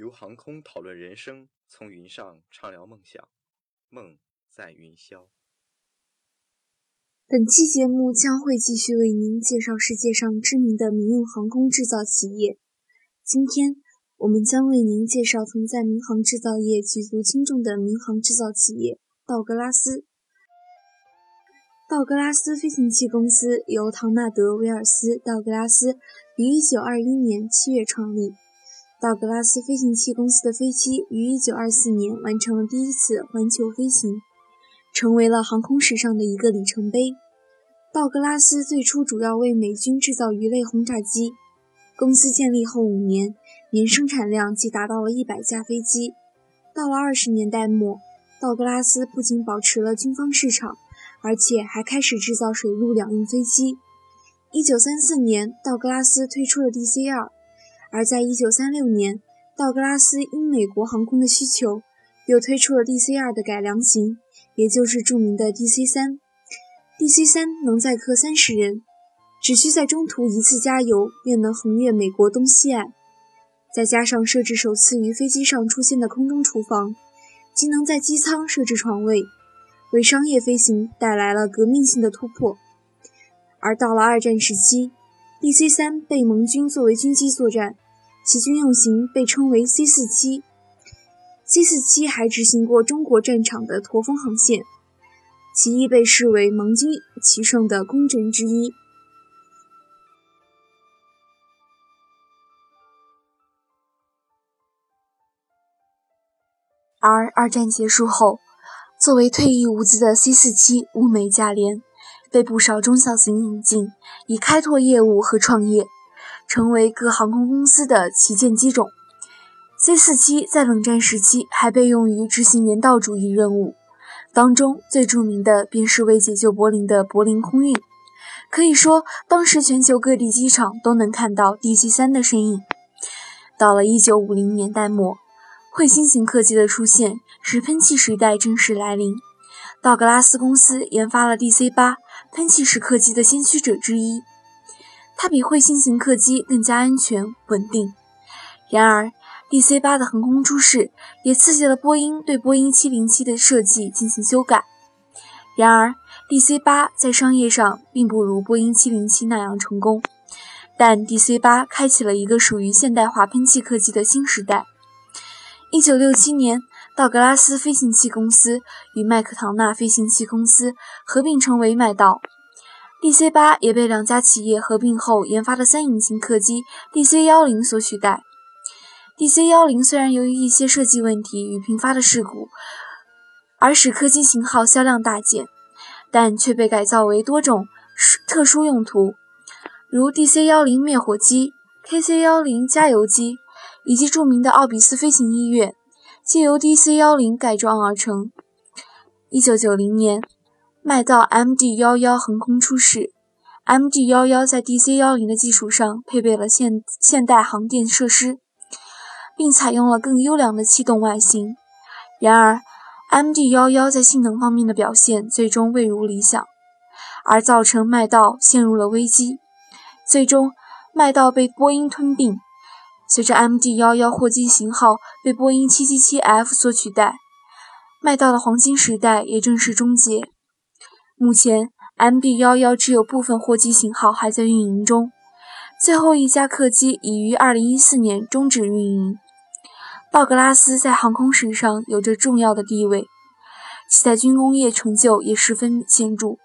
由航空讨论人生，从云上畅聊梦想，梦在云霄。本期节目将会继续为您介绍世界上知名的民用航空制造企业。今天，我们将为您介绍曾在民航制造业举足轻重的民航制造企业——道格拉斯。道格拉斯飞行器公司由唐纳德·威尔斯·道格拉斯于1921年7月创立。道格拉斯飞行器公司的飞机于1924年完成了第一次环球飞行。成为了航空史上的一个里程碑。道格拉斯最初主要为美军制造鱼类轰炸机。公司建立后五年，年生产量即达到了一百架飞机。到了二十年代末，道格拉斯不仅保持了军方市场，而且还开始制造水陆两用飞机。一九三四年，道格拉斯推出了 DC 二，而在一九三六年，道格拉斯因美国航空的需求，又推出了 DC 二的改良型。也就是著名的 DC 三，DC 三能载客三十人，只需在中途一次加油便能横越美国东西岸。再加上设置首次于飞机上出现的空中厨房，即能在机舱设置床位，为商业飞行带来了革命性的突破。而到了二战时期，DC 三被盟军作为军机作战，其军用型被称为 C 四七。C 四七还执行过中国战场的驼峰航线，其亦被视为盟军骑乘的功臣之一。而二战结束后，作为退役物资的 C 四七物美价廉，被不少中小型引进，以开拓业务和创业，成为各航空公司的旗舰机种。C-47 在冷战时期还被用于执行人道主义任务，当中最著名的便是为解救柏林的柏林空运。可以说，当时全球各地机场都能看到 DC-3 的身影。到了1950年代末，彗星型客机的出现使喷气时代正式来临。道格拉斯公司研发了 DC-8 喷气式客机的先驱者之一，它比彗星型客机更加安全稳定。然而，DC 八的横空出世，也刺激了波音对波音七零七的设计进行修改。然而，DC 八在商业上并不如波音七零七那样成功，但 DC 八开启了一个属于现代化喷气客机的新时代。一九六七年，道格拉斯飞行器公司与麦克唐纳飞行器公司合并成为麦道，DC 八也被两家企业合并后研发的三引擎客机 DC 幺零所取代。DC 幺零虽然由于一些设计问题与频发的事故，而使客机型号销量大减，但却被改造为多种特殊用途，如 DC 幺零灭火机、KC 幺零加油机，以及著名的奥比斯飞行医院，借由 DC 幺零改装而成。一九九零年，麦道 MD 幺幺横空出世，MD 幺幺在 DC 幺零的基础上配备了现现代航电设施。并采用了更优良的气动外形，然而，MD 幺幺在性能方面的表现最终未如理想，而造成麦道陷入了危机。最终，麦道被波音吞并。随着 MD 幺幺货机型号被波音 777F 所取代，麦道的黄金时代也正式终结。目前，MD 幺幺只有部分货机型号还在运营中，最后一架客机已于2014年终止运营。道格拉斯在航空史上有着重要的地位，其在军工业成就也十分显著。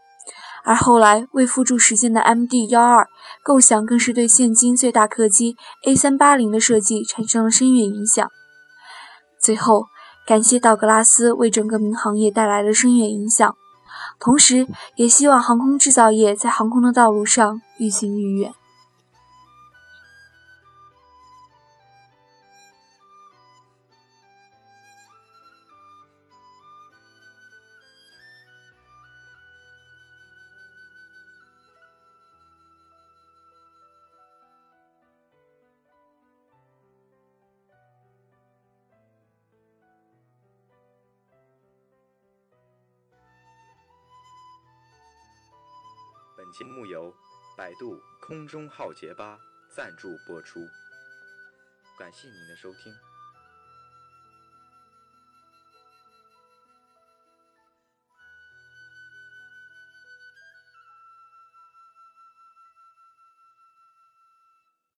而后来为付诸实践的 MD 幺二构想，更是对现今最大客机 A 三八零的设计产生了深远影响。最后，感谢道格拉斯为整个民航业带来的深远影响，同时也希望航空制造业在航空的道路上愈行愈远。本节目由百度空中浩劫吧赞助播出，感谢您的收听。